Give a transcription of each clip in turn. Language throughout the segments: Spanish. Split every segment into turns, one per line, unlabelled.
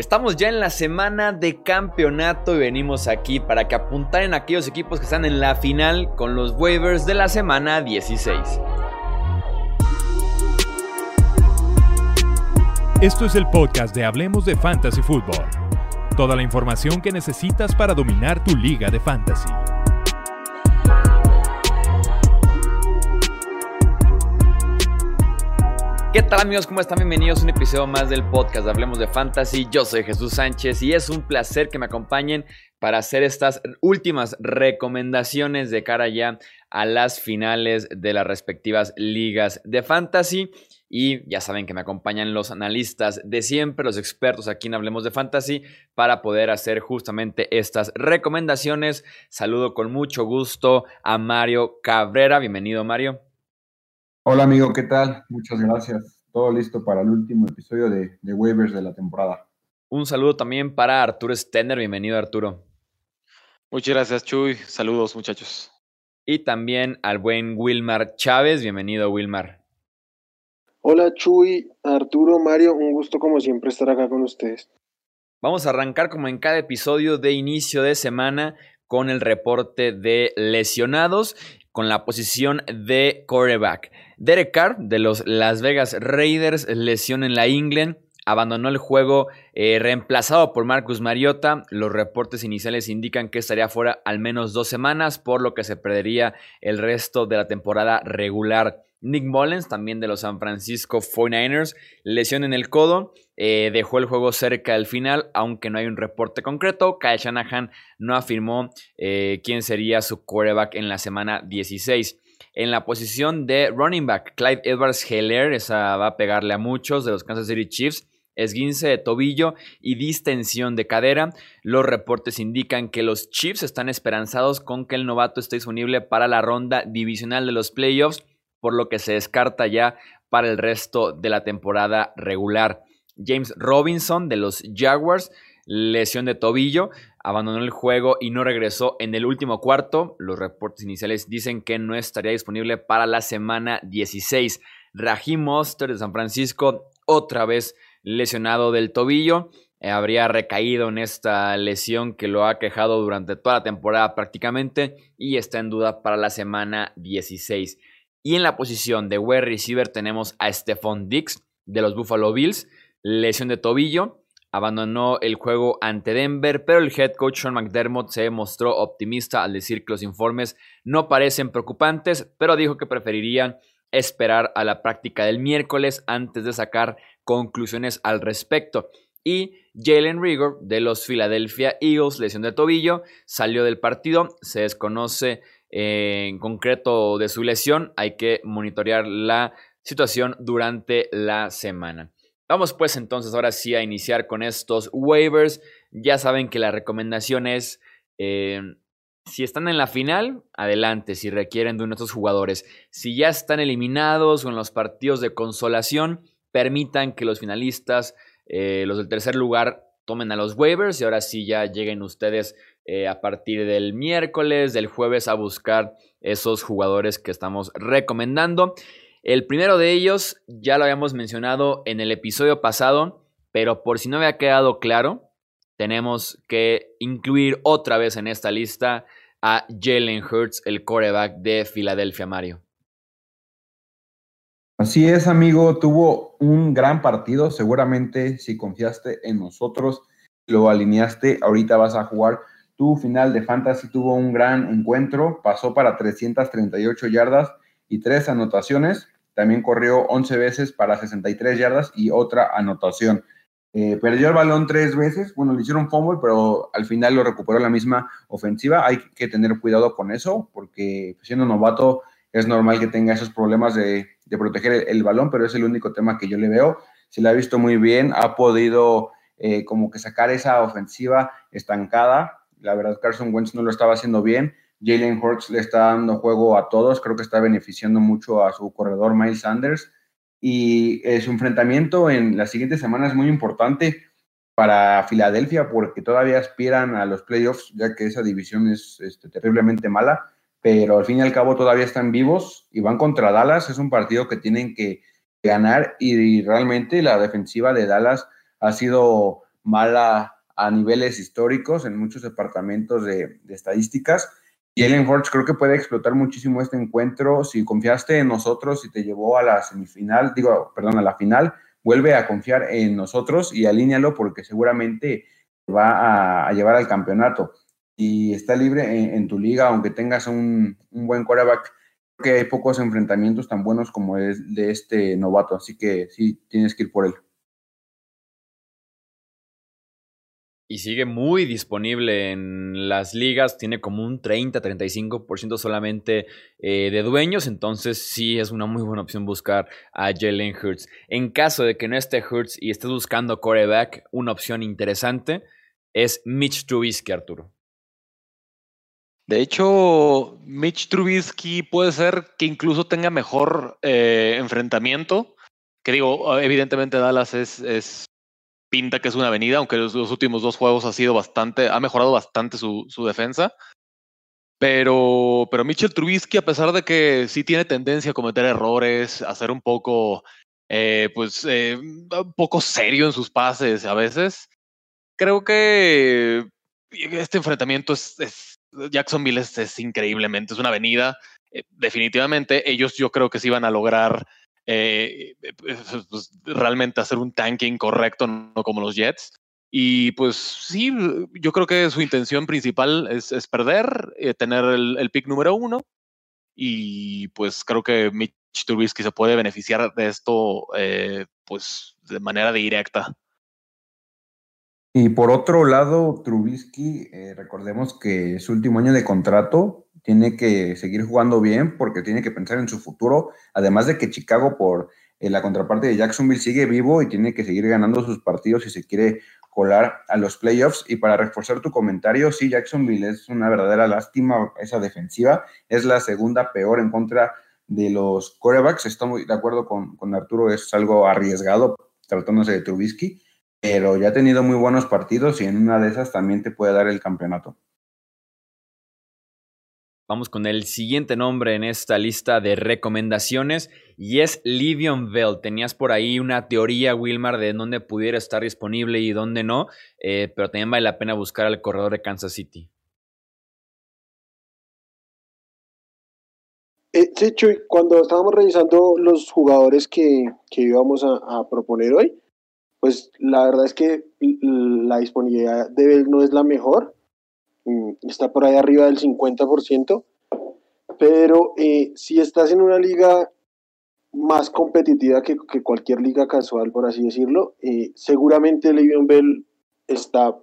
Estamos ya en la semana de campeonato y venimos aquí para que apuntaren aquellos equipos que están en la final con los waivers de la semana 16.
Esto es el podcast de Hablemos de Fantasy Football. Toda la información que necesitas para dominar tu liga de fantasy.
¿Qué tal amigos? ¿Cómo están? Bienvenidos a un episodio más del podcast Hablemos de Fantasy. Yo soy Jesús Sánchez y es un placer que me acompañen para hacer estas últimas recomendaciones de cara ya a las finales de las respectivas ligas de Fantasy. Y ya saben que me acompañan los analistas de siempre, los expertos aquí en Hablemos de Fantasy, para poder hacer justamente estas recomendaciones. Saludo con mucho gusto a Mario Cabrera. Bienvenido, Mario.
Hola amigo, ¿qué tal? Muchas gracias. Todo listo para el último episodio de, de Waivers de la temporada.
Un saludo también para Arturo Stenner. Bienvenido, Arturo.
Muchas gracias, Chuy. Saludos, muchachos.
Y también al buen Wilmar Chávez. Bienvenido, Wilmar.
Hola, Chuy, Arturo, Mario. Un gusto, como siempre, estar acá con ustedes.
Vamos a arrancar, como en cada episodio de inicio de semana, con el reporte de lesionados con la posición de quarterback. Derek Carr de los Las Vegas Raiders, lesión en la ingle, abandonó el juego eh, reemplazado por Marcus Mariota. Los reportes iniciales indican que estaría fuera al menos dos semanas, por lo que se perdería el resto de la temporada regular. Nick Mullens, también de los San Francisco 49ers, lesión en el codo, eh, dejó el juego cerca del final, aunque no hay un reporte concreto. Kyle Shanahan no afirmó eh, quién sería su quarterback en la semana 16. En la posición de running back, Clyde Edwards Heller, esa va a pegarle a muchos de los Kansas City Chiefs esguince de tobillo y distensión de cadera. Los reportes indican que los Chiefs están esperanzados con que el novato esté disponible para la ronda divisional de los playoffs por lo que se descarta ya para el resto de la temporada regular. James Robinson de los Jaguars, lesión de tobillo, abandonó el juego y no regresó en el último cuarto. Los reportes iniciales dicen que no estaría disponible para la semana 16. Raheem Monster de San Francisco, otra vez lesionado del tobillo. Eh, habría recaído en esta lesión que lo ha quejado durante toda la temporada prácticamente y está en duda para la semana 16. Y en la posición de wide receiver tenemos a Stephon Dix de los Buffalo Bills, lesión de tobillo, abandonó el juego ante Denver, pero el head coach Sean McDermott se mostró optimista al decir que los informes no parecen preocupantes, pero dijo que preferirían esperar a la práctica del miércoles antes de sacar conclusiones al respecto. Y Jalen Rigor de los Philadelphia Eagles, lesión de tobillo, salió del partido, se desconoce en concreto de su lesión, hay que monitorear la situación durante la semana. Vamos pues entonces ahora sí a iniciar con estos waivers. Ya saben que la recomendación es, eh, si están en la final, adelante, si requieren de uno de estos jugadores. Si ya están eliminados o en los partidos de consolación, permitan que los finalistas, eh, los del tercer lugar, tomen a los waivers y ahora sí ya lleguen ustedes eh, a partir del miércoles, del jueves a buscar esos jugadores que estamos recomendando. El primero de ellos ya lo habíamos mencionado en el episodio pasado, pero por si no había quedado claro, tenemos que incluir otra vez en esta lista a Jalen Hurts, el coreback de Filadelfia, Mario.
Así es, amigo, tuvo un gran partido. Seguramente si confiaste en nosotros, lo alineaste, ahorita vas a jugar tu final de fantasy tuvo un gran encuentro, pasó para 338 yardas y tres anotaciones. También corrió 11 veces para 63 yardas y otra anotación. Eh, perdió el balón tres veces, bueno, le hicieron fumble, pero al final lo recuperó la misma ofensiva. Hay que tener cuidado con eso, porque siendo novato es normal que tenga esos problemas de, proteger el, balón, pero es el único tema que yo le veo. Se le ha visto muy bien, ha podido eh, como que sacar esa ofensiva estancada la verdad, Carson Wentz no lo estaba haciendo bien. Jalen Hurts le está dando juego a todos. Creo que está beneficiando mucho a su corredor Miles Sanders. Y eh, su enfrentamiento en la siguiente semana es muy importante para Filadelfia porque todavía aspiran a los playoffs, ya que esa división es este, terriblemente mala. Pero al fin y al cabo todavía están vivos y van contra Dallas. Es un partido que tienen que ganar y realmente la defensiva de Dallas ha sido mala a niveles históricos en muchos departamentos de, estadísticas. Y Ellen Hurts creo que puede explotar muchísimo este encuentro. Si confiaste en nosotros y te llevó a la semifinal, digo, perdón, a la final, vuelve a confiar en nosotros y alíñalo porque seguramente va a, llevar al campeonato. Y está libre en, tu liga, aunque tengas un, un buen quarterback, que hay pocos enfrentamientos tan buenos como es de este novato, así que sí, tienes que ir por él.
Y sigue muy disponible en las ligas, tiene como un 30-35% solamente eh, de dueños, entonces sí es una muy buena opción buscar a Jalen Hurts. En caso de que no esté Hurts y estés buscando coreback, una opción interesante es Mitch Trubisky, Arturo.
De hecho, Mitch Trubisky puede ser que incluso tenga mejor eh, enfrentamiento. Que digo, evidentemente Dallas es pinta que es una avenida, aunque los, los últimos dos juegos ha sido bastante, ha mejorado bastante su, defensa. Pero, pero Mitchell Trubisky, a pesar de que sí tiene tendencia a cometer errores, a ser un poco, eh, pues, eh, un poco serio en sus pases a veces, creo que este enfrentamiento es, Jacksonville es, increíblemente, es una avenida. Eh, definitivamente, ellos yo creo que sí van a lograr eh, eh, pues, realmente hacer un tanking correcto, no como los Jets. Y pues sí, yo creo que su intención principal es, es perder, eh, tener el, el, pick número uno. Y pues creo que Mitch Trubisky se puede beneficiar de esto eh, pues de manera directa.
Y por otro lado, Trubisky, eh, recordemos que su último año de contrato tiene que seguir jugando bien porque tiene que pensar en su futuro, además de que Chicago por eh, la contraparte de Jacksonville sigue vivo y tiene que seguir ganando sus partidos si se quiere colar a los playoffs. Y para reforzar tu comentario, sí, Jacksonville es una verdadera lástima esa defensiva, es la segunda peor en contra de los corebacks, estoy de acuerdo con, con Arturo, es algo arriesgado tratándose de Trubisky, pero ya ha tenido muy buenos partidos y en una de esas también te puede dar el campeonato.
Vamos con el siguiente nombre en esta lista de recomendaciones y es Livion Bell. Tenías por ahí una teoría, Wilmar, de dónde pudiera estar disponible y dónde no, eh, pero también vale la pena buscar al corredor de Kansas City.
Eh, sí, Chuy, cuando estábamos revisando los jugadores que, que íbamos a, a, proponer hoy, pues la verdad es que la disponibilidad de Bell no es la mejor está por ahí arriba del 50%, pero eh, si estás en una liga más competitiva que, que cualquier liga casual, por así decirlo, eh, seguramente Le'Veon Bell está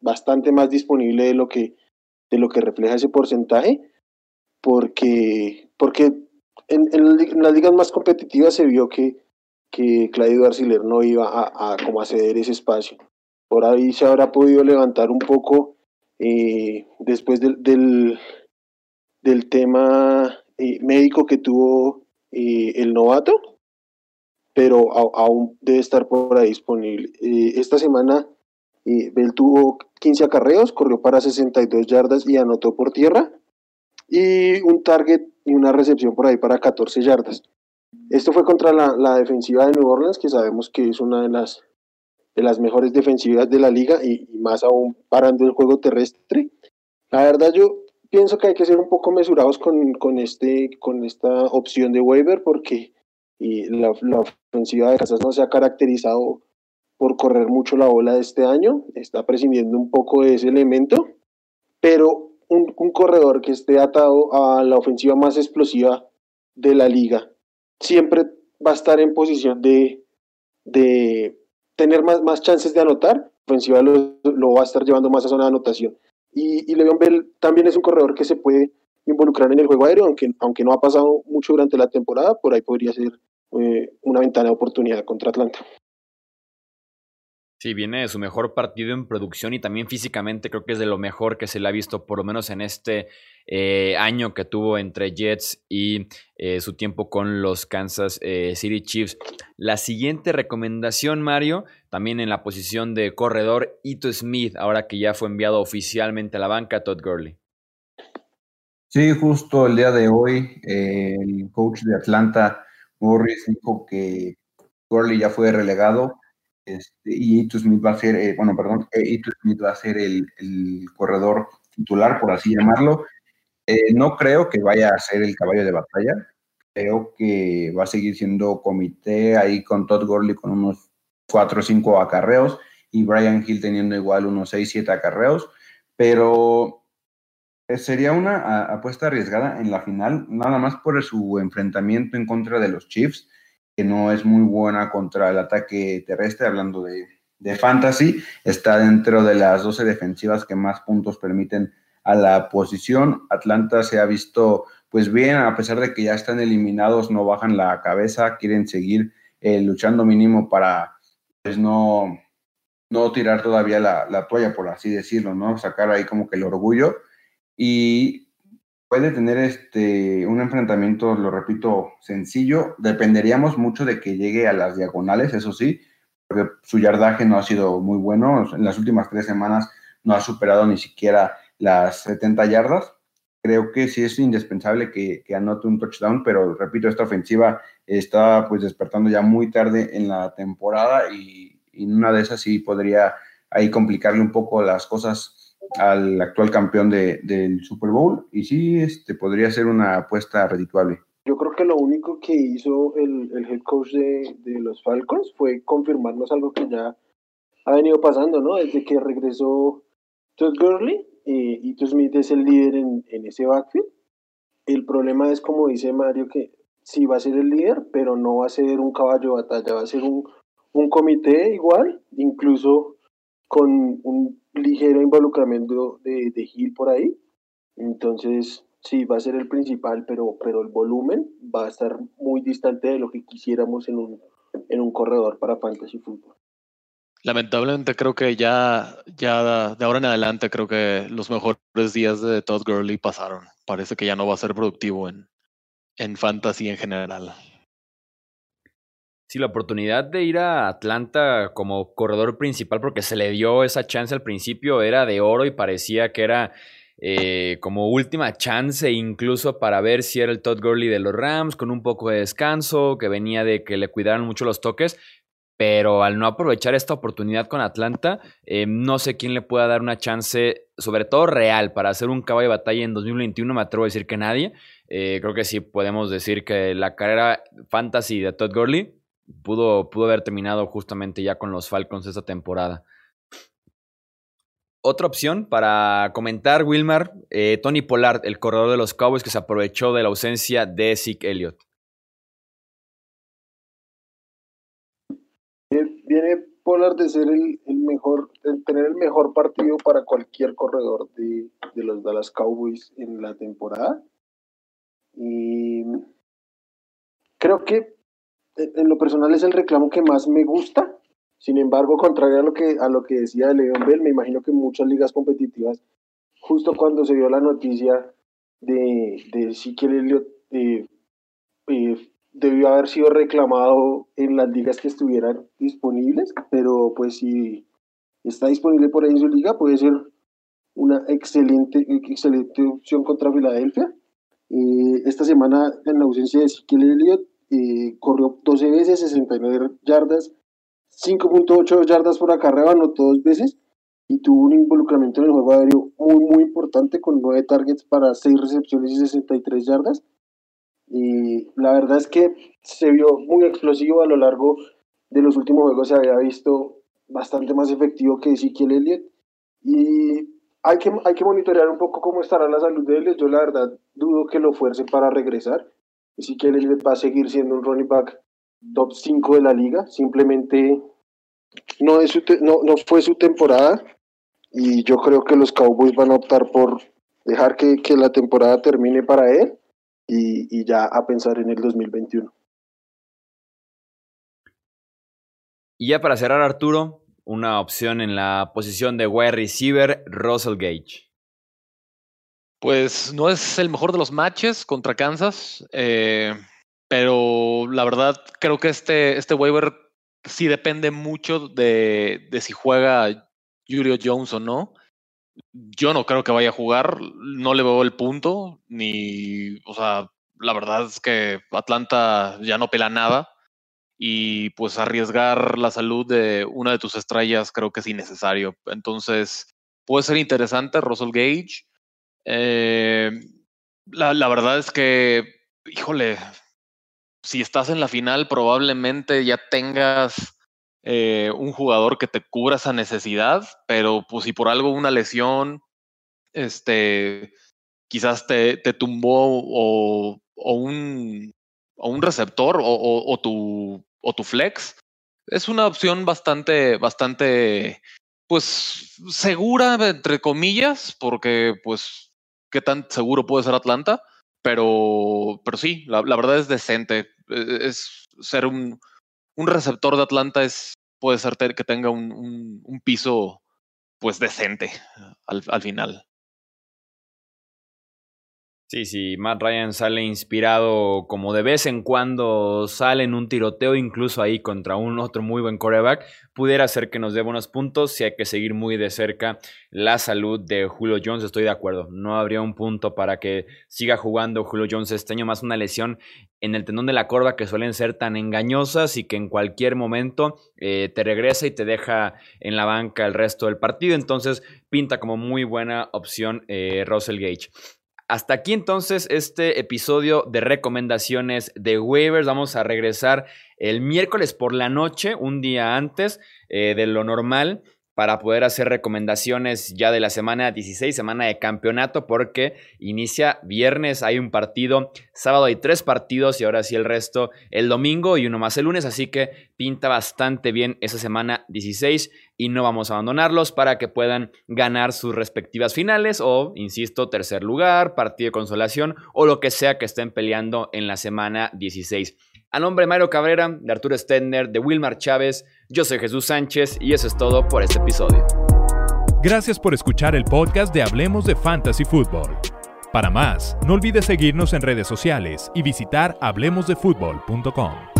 bastante más disponible de lo que, de lo que refleja ese porcentaje, porque, porque en, en, las ligas más competitivas se vio que, que Claudio Arciler no iba a, a, como a ceder ese espacio. Por ahí se habrá podido levantar un poco eh, después del, del, tema eh, médico que tuvo eh, el novato, pero aún debe estar por ahí disponible. Eh, esta semana Bell tuvo 15 acarreos, corrió para 62 yardas y anotó por tierra, y un target y una recepción por ahí para 14 yardas. Esto fue contra la defensiva de New Orleans, que sabemos que es una de las de las mejores defensivas de la liga y, más aún parando el juego terrestre. La verdad yo pienso que hay que ser un poco mesurados con, con, este, con esta opción de waiver porque y la, la, ofensiva de Casas no se ha caracterizado por correr mucho la bola de este año, está prescindiendo un poco de ese elemento, pero un, un corredor que esté atado a la ofensiva más explosiva de la liga siempre va a estar en posición de, de tener más, más chances de anotar, ofensiva lo, lo, va a estar llevando más a zona de anotación. Y, y Bell también es un corredor que se puede involucrar en el juego aéreo, aunque, aunque no ha pasado mucho durante la temporada, por ahí podría ser eh, una ventana de oportunidad contra Atlanta.
Sí, viene de su mejor partido en producción y también físicamente creo que es de lo mejor que se le ha visto, por lo menos en este eh, año que tuvo entre Jets y eh, su tiempo con los Kansas eh, City Chiefs. La siguiente recomendación, Mario, también en la posición de corredor, Ito Smith, ahora que ya fue enviado oficialmente a la banca, Todd Gurley.
Sí, justo el día de hoy, el coach de Atlanta, Morris, dijo que Gurley ya fue relegado Este, y Ito Smith va a ser, eh, bueno, perdón, eh, Smith va a ser el, corredor titular, por así llamarlo. Eh, no creo que vaya a ser el caballo de batalla. Creo que va a seguir siendo comité ahí con Todd Gurley con unos 4 o 5 acarreos y Brian Hill teniendo igual unos 6, 7 acarreos. Pero sería una apuesta arriesgada en la final, nada más por su enfrentamiento en contra de los Chiefs que no es muy buena contra el ataque terrestre, hablando de, fantasy, está dentro de las 12 defensivas que más puntos permiten a la posición. Atlanta se ha visto pues bien, a pesar de que ya están eliminados, no bajan la cabeza, quieren seguir eh, luchando mínimo para pues no, no tirar todavía la, la, toalla, por así decirlo, ¿no? Sacar ahí como que el orgullo. Y puede tener este, un enfrentamiento, lo repito, sencillo. Dependeríamos mucho de que llegue a las diagonales, eso sí, porque su yardaje no ha sido muy bueno. En las últimas tres semanas no ha superado ni siquiera las 70 yardas. Creo que sí es indispensable que, anote un touchdown, pero repito, esta ofensiva está pues despertando ya muy tarde en la temporada y, y una de esas sí podría ahí complicarle un poco las cosas al actual campeón de, del Super Bowl y sí este, podría ser una apuesta redituable.
Yo creo que lo único que hizo el, el head coach de, de, los Falcons fue confirmarnos algo que ya ha venido pasando, ¿no? Desde que regresó Todd Gurley eh, y Todd Smith es el líder en, en ese backfield. El problema es, como dice Mario, que sí va a ser el líder, pero no va a ser un caballo de batalla, va a ser un, un comité igual, incluso con un ligero involucramiento de, de Gil por ahí. Entonces, sí, va a ser el principal, pero, pero el volumen va a estar muy distante de lo que quisiéramos en un, en un corredor para fantasy fútbol.
Lamentablemente creo que ya, ya de ahora en adelante creo que los mejores días de Todd Gurley pasaron. Parece que ya no va a ser productivo en, en fantasy en general.
Sí, la oportunidad de ir a Atlanta como corredor principal, porque se le dio esa chance al principio, era de oro y parecía que era eh, como última chance incluso para ver si era el Todd Gurley de los Rams, con un poco de descanso, que venía de que le cuidaran mucho los toques, pero al no aprovechar esta oportunidad con Atlanta, eh, no sé quién le pueda dar una chance, sobre todo real, para hacer un caballo de batalla en 2021, me atrevo a decir que nadie. Eh, creo que sí podemos decir que la carrera fantasy de Todd Gurley pudo, pudo haber terminado justamente ya con los Falcons esta temporada. Otra opción para comentar, Wilmar, eh, Tony Pollard, el corredor de los Cowboys que se aprovechó de la ausencia de Zeke Elliott.
Viene Pollard de ser el, mejor, tener el mejor partido para cualquier corredor de, de los Dallas Cowboys en la temporada. Y creo que en lo personal es el reclamo que más me gusta. Sin embargo, contrario a lo que, a lo que decía Leon Bell, me imagino que muchas ligas competitivas, justo cuando se dio la noticia de, de Ezekiel Elliott, eh, eh, debió haber sido reclamado en las ligas que estuvieran disponibles, pero pues si está disponible por ahí en su liga, puede ser una excelente, excelente opción contra Filadelfia. Eh, esta semana, en la ausencia de Ezekiel Elliott, eh, corrió 12 veces, 69 yardas, 5.8 yardas por acarreo, anotó dos veces y tuvo un involucramiento en el juego aéreo muy, muy importante con 9 targets para 6 recepciones y 63 yardas. Y la verdad es que se vio muy explosivo a lo largo de los últimos juegos, se había visto bastante más efectivo que Ezekiel Elliott. Y hay que, hay que monitorear un poco cómo estará la salud de Elliott. Yo la verdad dudo que lo fuerce para regresar que él va a seguir siendo un running back top 5 de la liga. Simplemente no, es no, no fue su temporada y yo creo que los Cowboys van a optar por dejar que, que la temporada termine para él y, y, ya a pensar en el 2021.
Y ya para cerrar, Arturo, una opción en la posición de wide receiver, Russell Gage.
Pues no es el mejor de los matches contra Kansas, eh, pero la verdad creo que este, este waiver sí depende mucho de, de si juega Julio Jones o no. Yo no creo que vaya a jugar, no le veo el punto, ni, o sea, la verdad es que Atlanta ya no pela nada. y pues arriesgar la salud de una de tus estrellas creo que es innecesario. Entonces, puede ser interesante Russell Gage. Eh, la, verdad es que, híjole, si estás en la final probablemente ya tengas eh, un jugador que te cubra esa necesidad, pero pues si por algo una lesión, este, quizás te, te tumbó o, o un o un receptor o, tu, o tu flex, es una opción bastante, bastante, pues, segura, entre comillas, porque, pues, qué tan seguro puede ser Atlanta, pero, pero sí, la, verdad es decente. E, es ser un, un, receptor de Atlanta es, puede ser que tenga un, un, piso, pues, decente al, al final.
Sí, sí, Matt Ryan sale inspirado como de vez en cuando sale en un tiroteo, incluso ahí contra un otro muy buen coreback, pudiera ser que nos dé buenos puntos si hay que seguir muy de cerca la salud de Julio Jones, estoy de acuerdo, no habría un punto para que siga jugando Julio Jones este año, más una lesión en el tendón de la corva que suelen ser tan engañosas y que en cualquier momento eh, te regresa y te deja en la banca el resto del partido, entonces pinta como muy buena opción eh, Russell Gage. Hasta aquí entonces este episodio de recomendaciones de waivers. Vamos a regresar el miércoles por la noche, un día antes eh, de lo normal para poder hacer recomendaciones ya de la semana 16, semana de campeonato, porque inicia viernes, hay un partido, sábado hay tres partidos y ahora sí el resto el domingo y uno más el lunes, así que pinta bastante bien esa semana 16 y no vamos a abandonarlos para que puedan ganar sus respectivas finales o, insisto, tercer lugar, partido de consolación o lo que sea que estén peleando en la semana 16. A nombre de Mario Cabrera, de Arturo Stender, de Wilmar Chávez, yo soy Jesús Sánchez y eso es todo por este episodio.
Gracias por escuchar el podcast de Hablemos de Fantasy Football. Para más, no olvides seguirnos en redes sociales y visitar hablemosdefutbol.com.